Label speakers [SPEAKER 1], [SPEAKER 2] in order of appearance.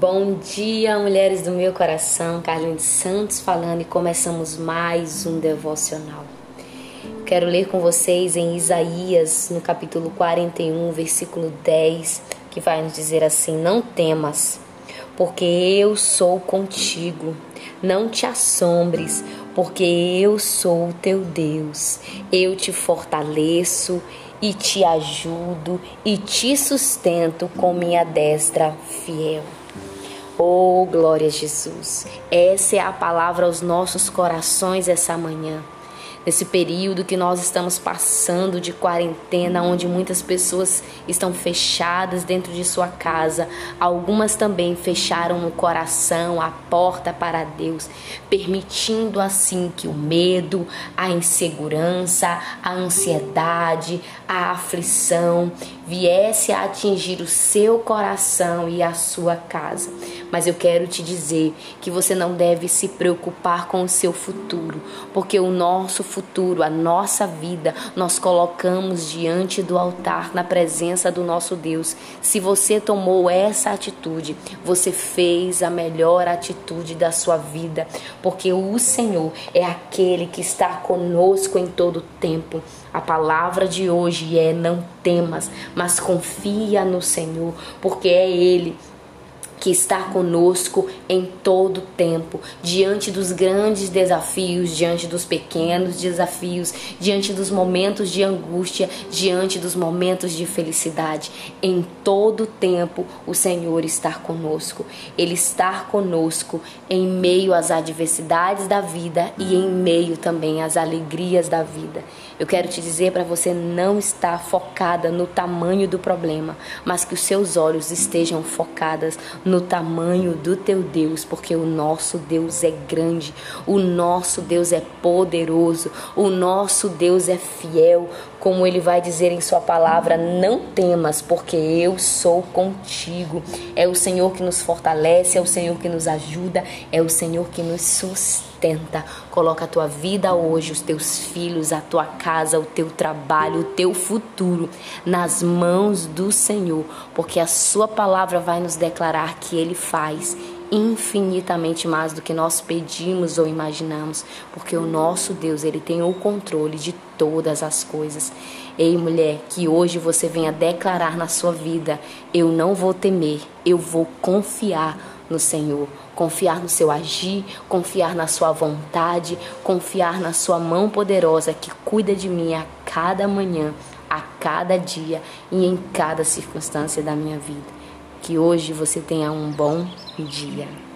[SPEAKER 1] Bom dia, mulheres do meu coração, Carlinhos Santos falando e começamos mais um devocional. Quero ler com vocês em Isaías, no capítulo 41, versículo 10, que vai nos dizer assim: Não temas, porque eu sou contigo. Não te assombres, porque eu sou o teu Deus. Eu te fortaleço e te ajudo e te sustento com minha destra fiel. Oh, glória a Jesus. Essa é a palavra aos nossos corações essa manhã nesse período que nós estamos passando de quarentena, onde muitas pessoas estão fechadas dentro de sua casa, algumas também fecharam o coração, a porta para Deus, permitindo assim que o medo, a insegurança, a ansiedade, a aflição viesse a atingir o seu coração e a sua casa. Mas eu quero te dizer que você não deve se preocupar com o seu futuro, porque o nosso futuro, a nossa vida, nós colocamos diante do altar, na presença do nosso Deus. Se você tomou essa atitude, você fez a melhor atitude da sua vida, porque o Senhor é aquele que está conosco em todo tempo. A palavra de hoje é: não temas, mas confia no Senhor, porque é Ele que está conosco em todo tempo, diante dos grandes desafios, diante dos pequenos desafios, diante dos momentos de angústia, diante dos momentos de felicidade. Em todo tempo, o Senhor está conosco. Ele está conosco em meio às adversidades da vida e em meio também às alegrias da vida. Eu quero te dizer para você não estar focada no tamanho do problema, mas que os seus olhos estejam focadas no tamanho do teu Deus, porque o nosso Deus é grande, o nosso Deus é poderoso, o nosso Deus é fiel, como ele vai dizer em sua palavra: não temas, porque eu sou contigo. É o Senhor que nos fortalece, é o Senhor que nos ajuda, é o Senhor que nos sustenta. Coloca a tua vida hoje, os teus filhos, a tua casa, o teu trabalho, o teu futuro nas mãos do Senhor, porque a sua palavra vai nos declarar que ele faz infinitamente mais do que nós pedimos ou imaginamos, porque o nosso Deus, ele tem o controle de todas as coisas. Ei, mulher, que hoje você venha declarar na sua vida: eu não vou temer, eu vou confiar no Senhor, confiar no seu agir, confiar na sua vontade, confiar na sua mão poderosa que cuida de mim a cada manhã, a cada dia e em cada circunstância da minha vida. Que hoje você tenha um bom dia.